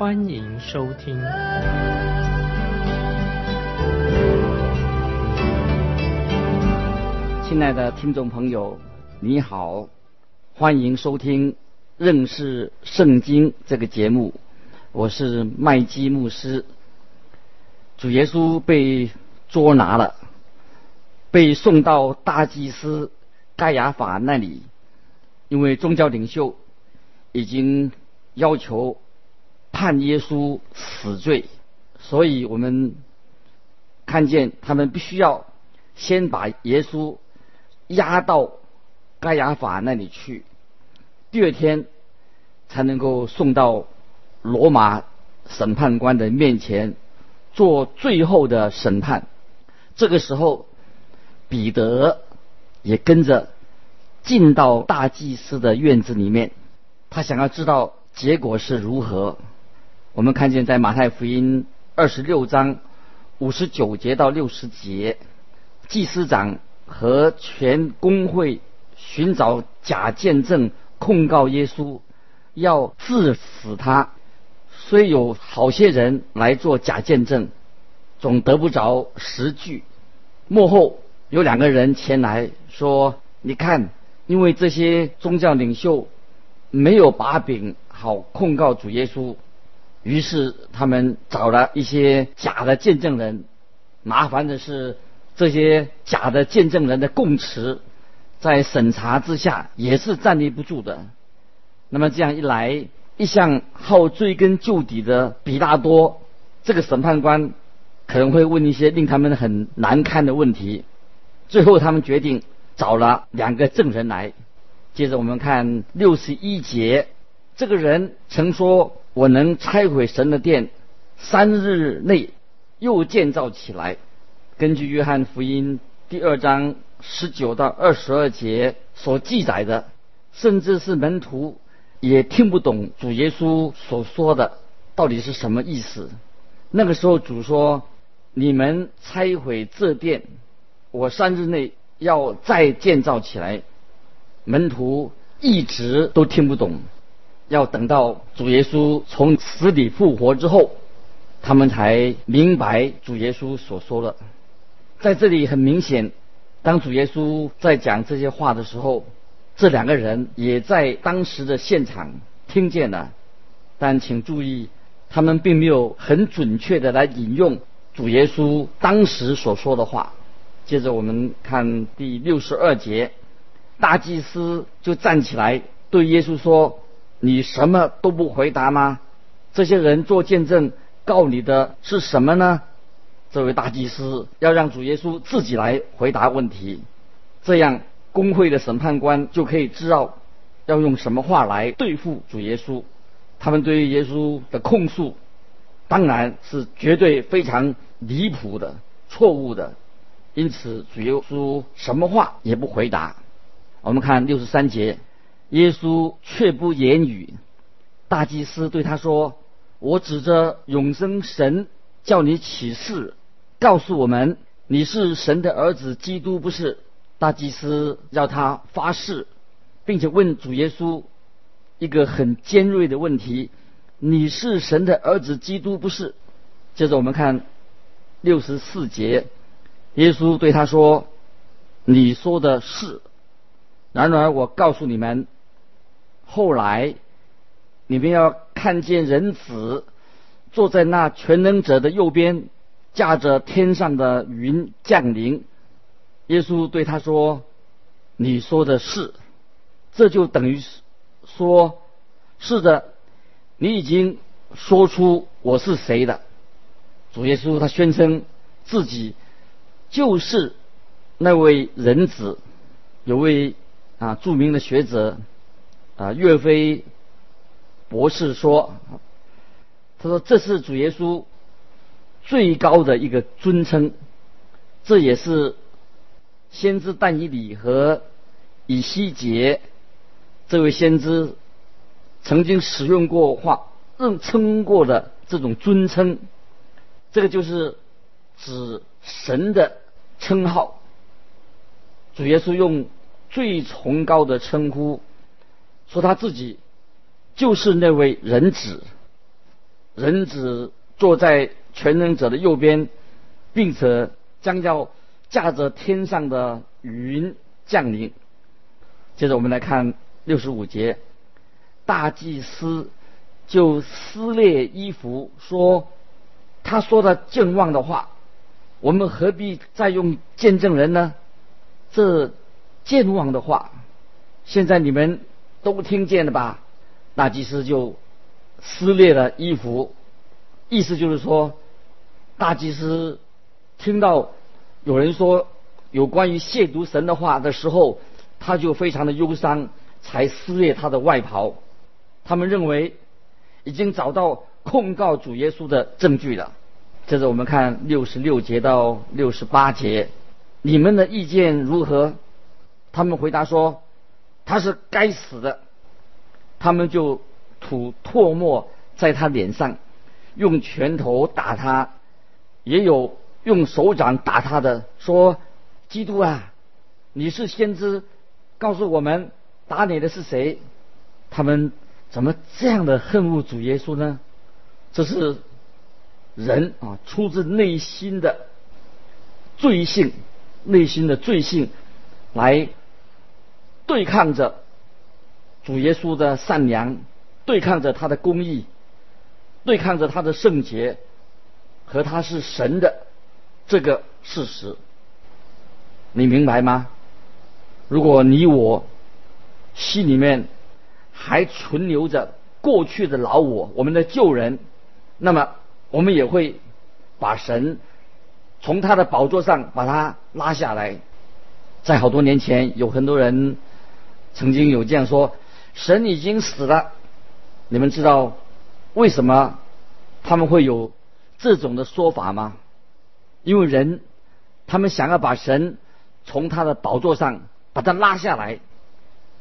欢迎收听。亲爱的听众朋友，你好，欢迎收听认识圣经这个节目，我是麦基牧师。主耶稣被捉拿了。被送到大祭司盖亚法那里，因为宗教领袖已经要求判耶稣死罪，所以我们看见他们必须要先把耶稣押到盖亚法那里去，第二天才能够送到罗马审判官的面前做最后的审判。这个时候。彼得也跟着进到大祭司的院子里面，他想要知道结果是如何。我们看见在马太福音二十六章五十九节到六十节，祭司长和全公会寻找假见证控告耶稣，要致死他。虽有好些人来做假见证，总得不着实据。幕后。有两个人前来说：“你看，因为这些宗教领袖没有把柄好控告主耶稣，于是他们找了一些假的见证人。麻烦的是，这些假的见证人的供词在审查之下也是站立不住的。那么这样一来，一向好追根究底的比大多这个审判官可能会问一些令他们很难堪的问题。”最后，他们决定找了两个证人来。接着，我们看六十一节，这个人曾说：“我能拆毁神的殿，三日内又建造起来。”根据约翰福音第二章十九到二十二节所记载的，甚至是门徒也听不懂主耶稣所说的到底是什么意思。那个时候，主说：“你们拆毁这殿。”我三日内要再建造起来，门徒一直都听不懂，要等到主耶稣从死里复活之后，他们才明白主耶稣所说的。在这里很明显，当主耶稣在讲这些话的时候，这两个人也在当时的现场听见了，但请注意，他们并没有很准确的来引用主耶稣当时所说的话。接着我们看第六十二节，大祭司就站起来对耶稣说：“你什么都不回答吗？这些人做见证告你的是什么呢？”这位大祭司要让主耶稣自己来回答问题，这样公会的审判官就可以知道要用什么话来对付主耶稣。他们对于耶稣的控诉，当然是绝对非常离谱的、错误的。因此，主耶稣什么话也不回答。我们看六十三节，耶稣却不言语。大祭司对他说：“我指着永生神叫你起誓，告诉我们你是神的儿子，基督不是？”大祭司要他发誓，并且问主耶稣一个很尖锐的问题：“你是神的儿子，基督不是？”接着我们看六十四节。耶稣对他说：“你说的是。然而我告诉你们，后来你们要看见人子坐在那全能者的右边，驾着天上的云降临。”耶稣对他说：“你说的是。”这就等于说：“是的，你已经说出我是谁了。”主耶稣他宣称自己。就是那位人子，有位啊著名的学者啊岳飞博士说，他说这是主耶稣最高的一个尊称。这也是先知但以理和以西结这位先知曾经使用过话认称过的这种尊称。这个就是指神的称号。主耶稣用最崇高的称呼，说他自己就是那位人子，人子坐在全能者的右边，并且将要驾着天上的云降临。接着我们来看六十五节，大祭司就撕裂衣服，说他说的健忘的话，我们何必再用见证人呢？这健忘的话，现在你们都听见了吧？大祭司就撕裂了衣服，意思就是说，大祭司听到有人说有关于亵渎神的话的时候，他就非常的忧伤，才撕裂他的外袍。他们认为已经找到控告主耶稣的证据了。接着我们看六十六节到六十八节。你们的意见如何？他们回答说：“他是该死的。”他们就吐唾沫在他脸上，用拳头打他，也有用手掌打他的，说：“基督啊，你是先知，告诉我们打你的是谁？”他们怎么这样的恨恶主耶稣呢？这是人啊，出自内心的罪性。内心的罪性，来对抗着主耶稣的善良，对抗着他的公义，对抗着他的圣洁和他是神的这个事实，你明白吗？如果你我心里面还存留着过去的老我，我们的旧人，那么我们也会把神。从他的宝座上把他拉下来，在好多年前，有很多人曾经有这样说：“神已经死了。”你们知道为什么他们会有这种的说法吗？因为人他们想要把神从他的宝座上把他拉下来，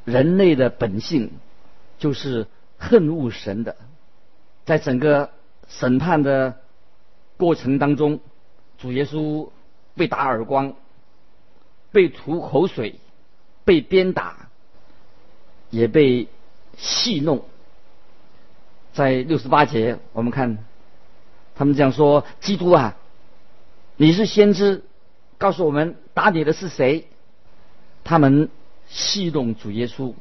人类的本性就是恨恶神的，在整个审判的过程当中。主耶稣被打耳光，被吐口水，被鞭打，也被戏弄。在六十八节，我们看他们这样说：“基督啊，你是先知，告诉我们打你的是谁？”他们戏弄主耶稣，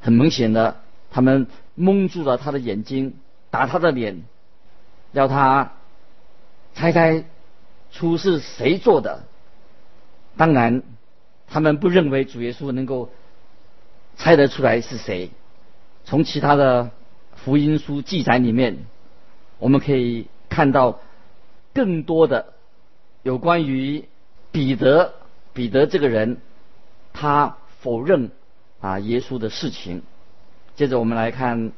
很明显的，他们蒙住了他的眼睛，打他的脸，要他。猜猜出是谁做的？当然，他们不认为主耶稣能够猜得出来是谁。从其他的福音书记载里面，我们可以看到更多的有关于彼得彼得这个人，他否认啊耶稣的事情。接着我们来看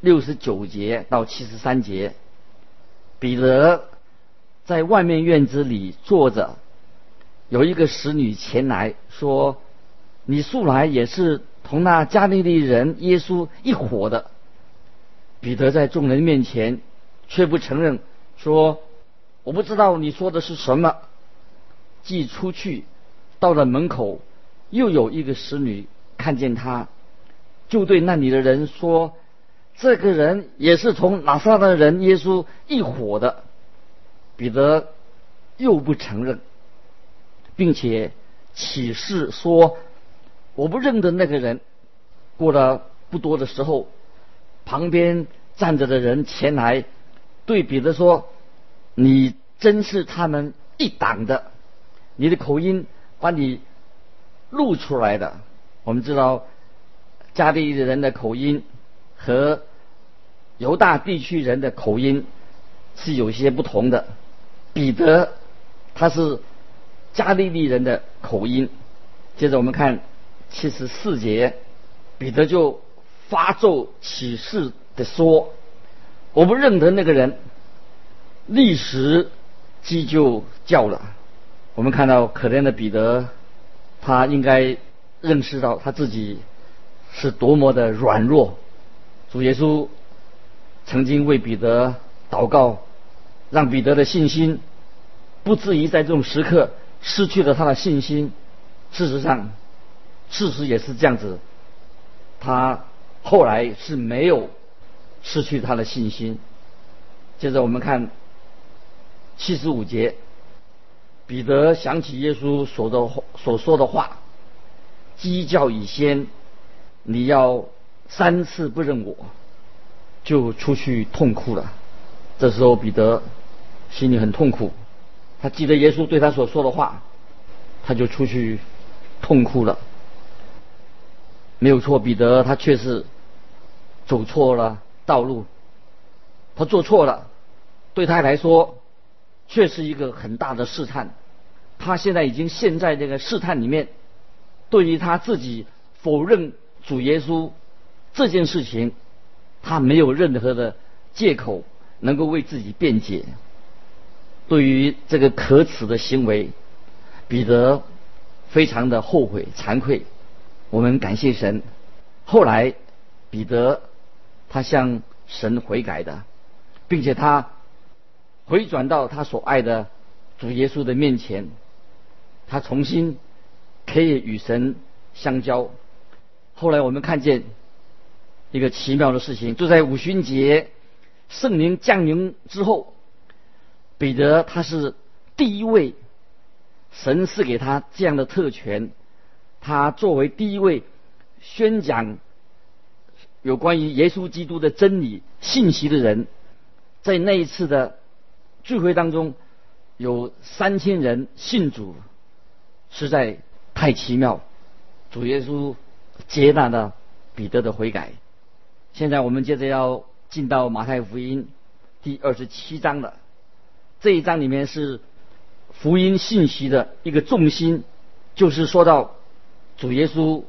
六十九节到七十三节，彼得。在外面院子里坐着，有一个使女前来说：“你素来也是同那加利利人耶稣一伙的。”彼得在众人面前却不承认，说：“我不知道你说的是什么。”既出去，到了门口，又有一个使女看见他，就对那里的人说：“这个人也是从拿撒勒人耶稣一伙的。”彼得又不承认，并且起誓说：“我不认得那个人。”过了不多的时候，旁边站着的人前来对彼得说：“你真是他们一党的，你的口音把你录出来的。”我们知道加利利人的口音和犹大地区人的口音是有些不同的。彼得他是加利利人的口音。接着我们看七十四节，彼得就发咒起誓的说：“我不认得那个人。”立时鸡就叫了。我们看到可怜的彼得，他应该认识到他自己是多么的软弱。主耶稣曾经为彼得祷告，让彼得的信心不至于在这种时刻失去了他的信心。事实上，事实也是这样子。他后来是没有失去他的信心。接着我们看七十五节，彼得想起耶稣所的所说的话：“鸡叫已先，你要三次不认我，就出去痛哭了。”这时候彼得心里很痛苦，他记得耶稣对他所说的话，他就出去。痛哭了，没有错。彼得他却是走错了道路，他做错了，对他来说却是一个很大的试探。他现在已经陷在这个试探里面，对于他自己否认主耶稣这件事情，他没有任何的借口能够为自己辩解。对于这个可耻的行为，彼得。非常的后悔、惭愧，我们感谢神。后来，彼得他向神悔改的，并且他回转到他所爱的主耶稣的面前，他重新可以与神相交。后来我们看见一个奇妙的事情，就在五旬节圣灵降临之后，彼得他是第一位。神赐给他这样的特权，他作为第一位宣讲有关于耶稣基督的真理信息的人，在那一次的聚会当中，有三千人信主，实在太奇妙。主耶稣接纳了彼得的悔改。现在我们接着要进到马太福音第二十七章了，这一章里面是。福音信息的一个重心，就是说到主耶稣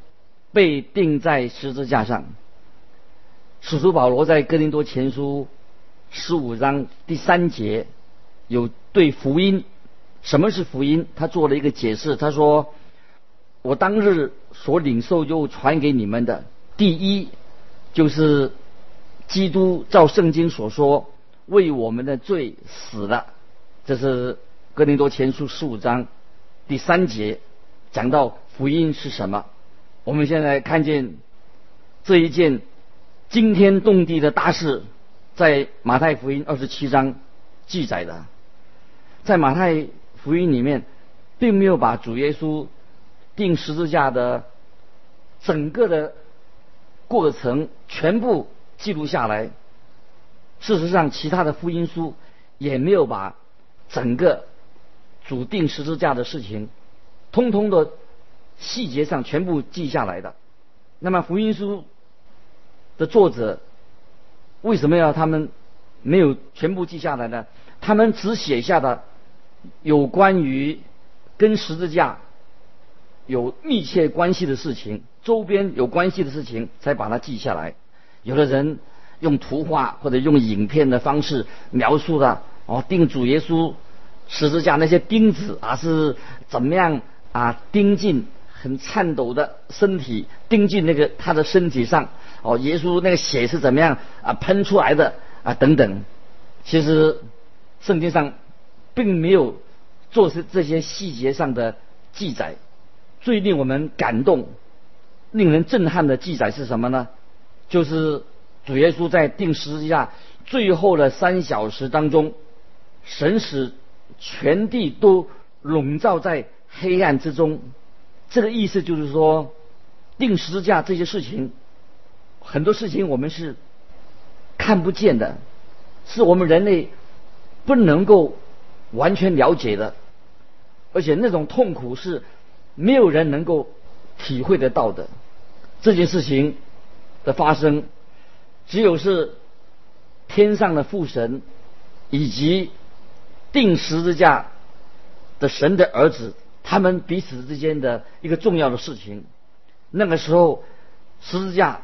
被钉在十字架上。使徒保罗在哥林多前书十五章第三节有对福音什么是福音，他做了一个解释。他说：“我当日所领受又传给你们的，第一就是基督照圣经所说为我们的罪死了。”这是。哥林多前书十五章第三节讲到福音是什么？我们现在看见这一件惊天动地的大事，在马太福音二十七章记载的。在马太福音里面，并没有把主耶稣钉十字架的整个的过程全部记录下来。事实上，其他的福音书也没有把整个。主定十字架的事情，通通的细节上全部记下来的。那么福音书的作者为什么要他们没有全部记下来呢？他们只写下的有关于跟十字架有密切关系的事情，周边有关系的事情，才把它记下来。有的人用图画或者用影片的方式描述的哦，定主耶稣。十字架那些钉子啊是怎么样啊钉进很颤抖的身体钉进那个他的身体上哦耶稣那个血是怎么样啊喷出来的啊等等，其实圣经上并没有做这这些细节上的记载。最令我们感动、令人震撼的记载是什么呢？就是主耶稣在钉十字架最后的三小时当中，神使。全地都笼罩在黑暗之中，这个意思就是说，钉十字架这些事情，很多事情我们是看不见的，是我们人类不能够完全了解的，而且那种痛苦是没有人能够体会得到的。这件事情的发生，只有是天上的父神以及。定十字架的神的儿子，他们彼此之间的一个重要的事情。那个时候，十字架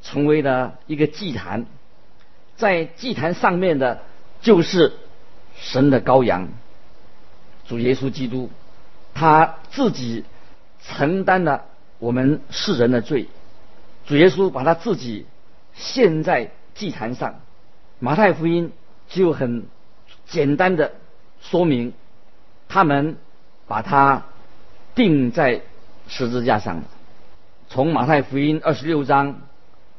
成为了一个祭坛，在祭坛上面的，就是神的羔羊，主耶稣基督，他自己承担了我们世人的罪。主耶稣把他自己献在祭坛上。马太福音就很简单的说明，他们把他钉在十字架上。从马太福音二十六章，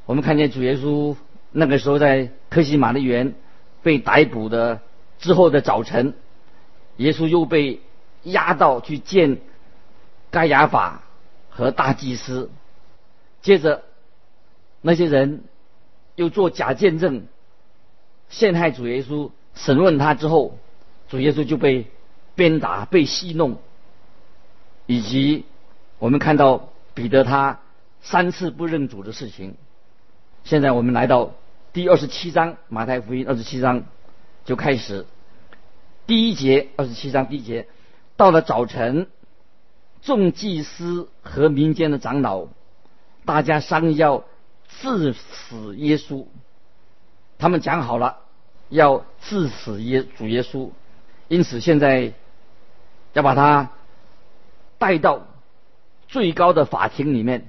我们看见主耶稣那个时候在科西玛的园被逮捕的之后的早晨，耶稣又被押到去见盖亚法和大祭司，接着那些人又做假见证，陷害主耶稣，审问他之后，主耶稣就被鞭打、被戏弄，以及我们看到。彼得他三次不认主的事情，现在我们来到第二十七章马太福音二十七章就开始。第一节二十七章第一节，到了早晨，众祭司和民间的长老，大家商议要致死耶稣，他们讲好了要致死耶主耶稣，因此现在要把他带到。最高的法庭里面，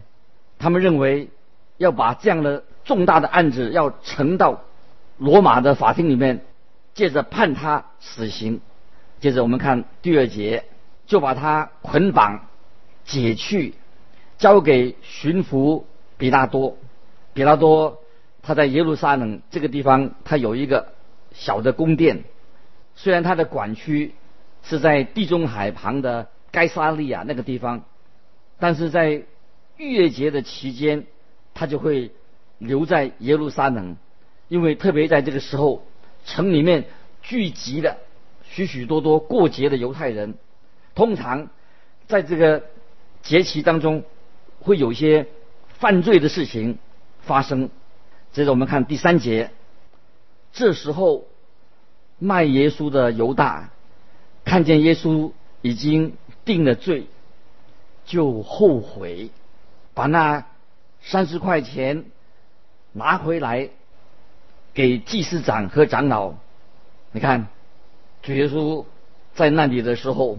他们认为要把这样的重大的案子要呈到罗马的法庭里面，接着判他死刑。接着我们看第二节，就把他捆绑解去，交给巡抚比拉多。比拉多他在耶路撒冷这个地方，他有一个小的宫殿，虽然他的管区是在地中海旁的该萨利亚那个地方。但是在逾越节的期间，他就会留在耶路撒冷，因为特别在这个时候，城里面聚集了许许多多过节的犹太人。通常在这个节期当中，会有一些犯罪的事情发生。接着我们看第三节，这时候卖耶稣的犹大看见耶稣已经定了罪。就后悔，把那三十块钱拿回来给祭司长和长老。你看，主耶稣在那里的时候，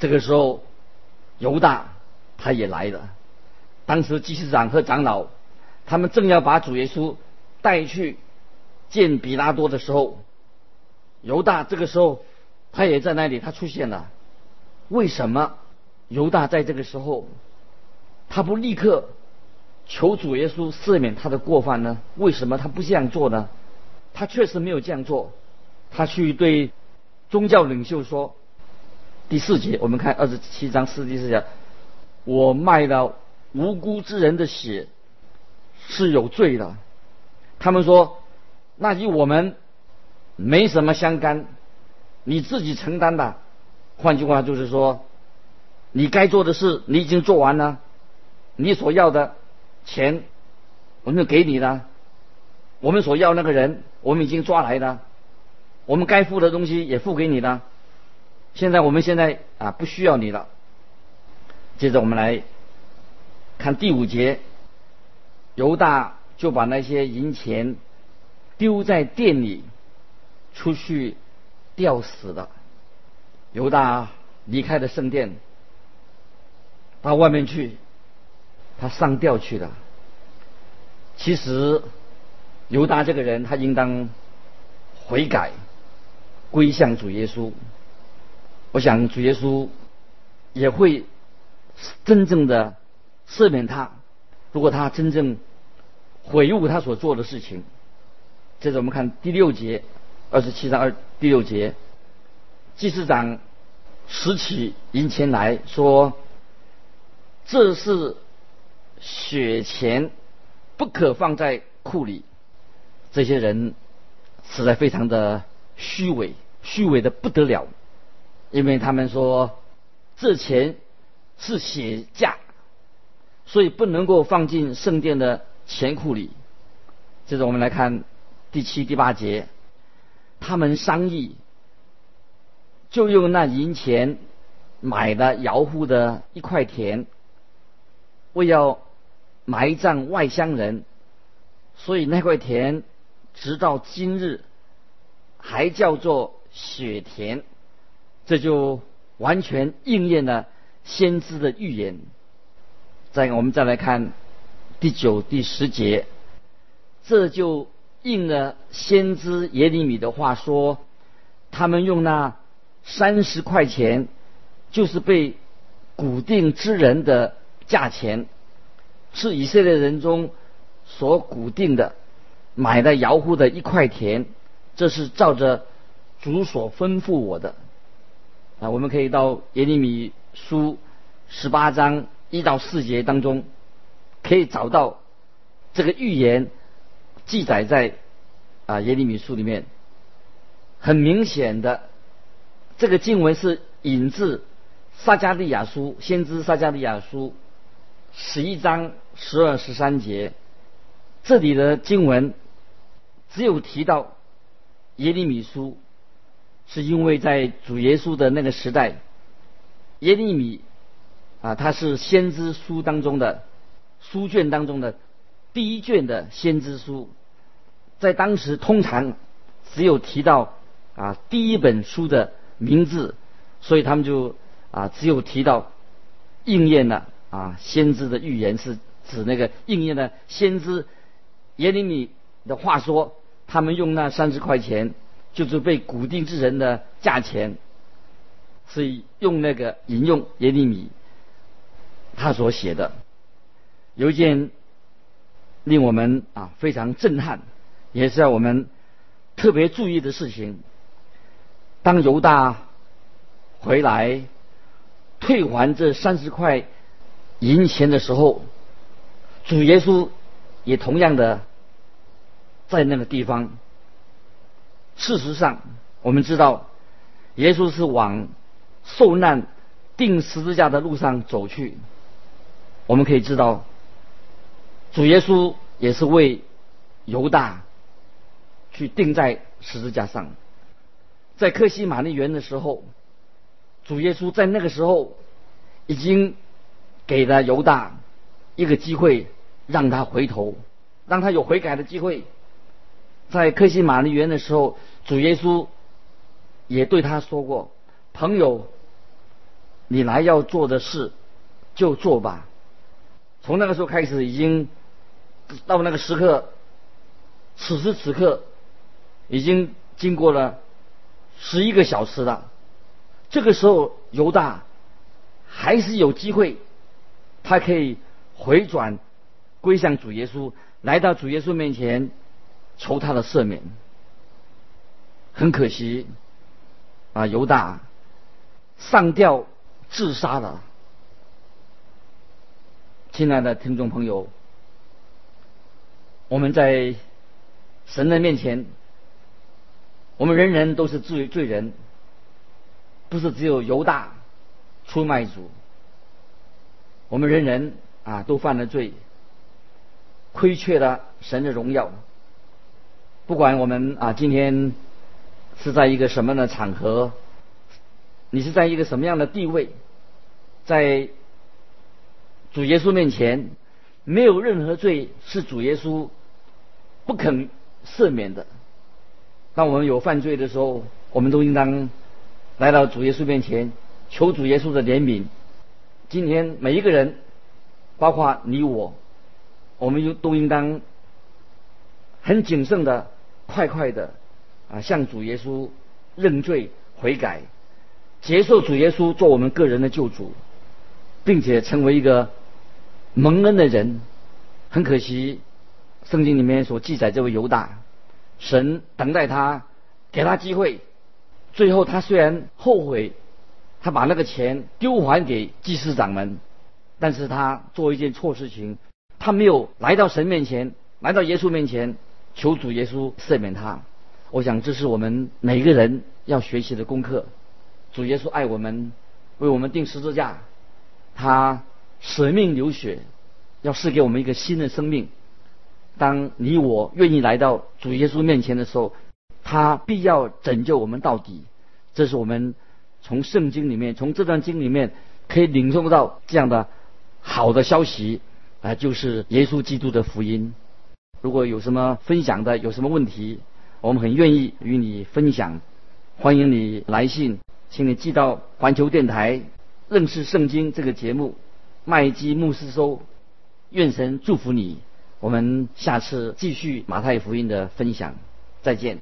这个时候犹大他也来了。当时祭司长和长老他们正要把主耶稣带去见比拉多的时候，犹大这个时候他也在那里，他出现了。为什么？犹大在这个时候，他不立刻求主耶稣赦免他的过犯呢？为什么他不这样做呢？他确实没有这样做。他去对宗教领袖说：“第四节，我们看二十七章四第四节，我卖了无辜之人的血是有罪的。”他们说：“那与我们没什么相干，你自己承担的。”换句话就是说。你该做的事，你已经做完了。你所要的钱，我们就给你了。我们所要那个人，我们已经抓来了。我们该付的东西也付给你了。现在我们现在啊，不需要你了。接着我们来看第五节，犹大就把那些银钱丢在店里，出去吊死了。犹大离开了圣殿。到外面去，他上吊去了。其实犹大这个人，他应当悔改，归向主耶稣。我想主耶稣也会真正的赦免他，如果他真正悔悟他所做的事情。接着我们看第六节，二十七章二第六节，祭司长拾起银钱来说。这是血钱，不可放在库里。这些人实在非常的虚伪，虚伪的不得了，因为他们说这钱是血价，所以不能够放进圣殿的钱库里。接着我们来看第七、第八节，他们商议，就用那银钱买了姚户的一块田。为要埋葬外乡人，所以那块田直到今日还叫做雪田，这就完全应验了先知的预言。再我们再来看第九、第十节，这就应了先知耶利米的话说：他们用那三十块钱，就是被固定之人的价钱，是以色列人中所固定的。买的窑户的一块田，这是照着主所吩咐我的啊。我们可以到耶利米书十八章一到四节当中，可以找到这个预言记载在啊耶利米书里面。很明显的，这个经文是引自撒加利亚书先知撒加利亚书十一章十二十三节，这里的经文。只有提到耶利米书，是因为在主耶稣的那个时代，耶利米啊，他是先知书当中的书卷当中的第一卷的先知书，在当时通常只有提到啊第一本书的名字，所以他们就啊只有提到应验了啊先知的预言，是指那个应验了先知耶利米的话说。他们用那三十块钱，就是被固定之人的价钱，是用那个引用耶利米他所写的，有一件令我们啊非常震撼，也是要我们特别注意的事情。当犹大回来退还这三十块银钱的时候，主耶稣也同样的。在那个地方，事实上，我们知道，耶稣是往受难、钉十字架的路上走去。我们可以知道，主耶稣也是为犹大去钉在十字架上。在克西玛丽园的时候，主耶稣在那个时候已经给了犹大一个机会，让他回头，让他有悔改的机会。在克西玛丽园的时候，主耶稣也对他说过：“朋友，你来要做的事就做吧。”从那个时候开始，已经到那个时刻，此时此刻已经经过了十一个小时了。这个时候，犹大还是有机会，他可以回转归向主耶稣，来到主耶稣面前。求他的赦免，很可惜，啊，犹大上吊自杀了。亲爱的听众朋友，我们在神的面前，我们人人都是罪罪人，不是只有犹大出卖主，我们人人啊都犯了罪，亏缺了神的荣耀。不管我们啊，今天是在一个什么样的场合，你是在一个什么样的地位，在主耶稣面前，没有任何罪是主耶稣不肯赦免的。当我们有犯罪的时候，我们都应当来到主耶稣面前，求主耶稣的怜悯。今天每一个人，包括你我，我们都都应当很谨慎的。快快的啊，向主耶稣认罪悔改，接受主耶稣做我们个人的救主，并且成为一个蒙恩的人。很可惜，圣经里面所记载这位犹大，神等待他，给他机会，最后他虽然后悔，他把那个钱丢还给祭司长们，但是他做一件错事情，他没有来到神面前，来到耶稣面前。求主耶稣赦免他，我想这是我们每个人要学习的功课。主耶稣爱我们，为我们定十字架，他舍命流血，要赐给我们一个新的生命。当你我愿意来到主耶稣面前的时候，他必要拯救我们到底。这是我们从圣经里面，从这段经里面可以领受到这样的好的消息啊，就是耶稣基督的福音。如果有什么分享的，有什么问题，我们很愿意与你分享。欢迎你来信，请你寄到环球电台认识圣经这个节目，麦基牧师说。愿神祝福你，我们下次继续马太福音的分享，再见。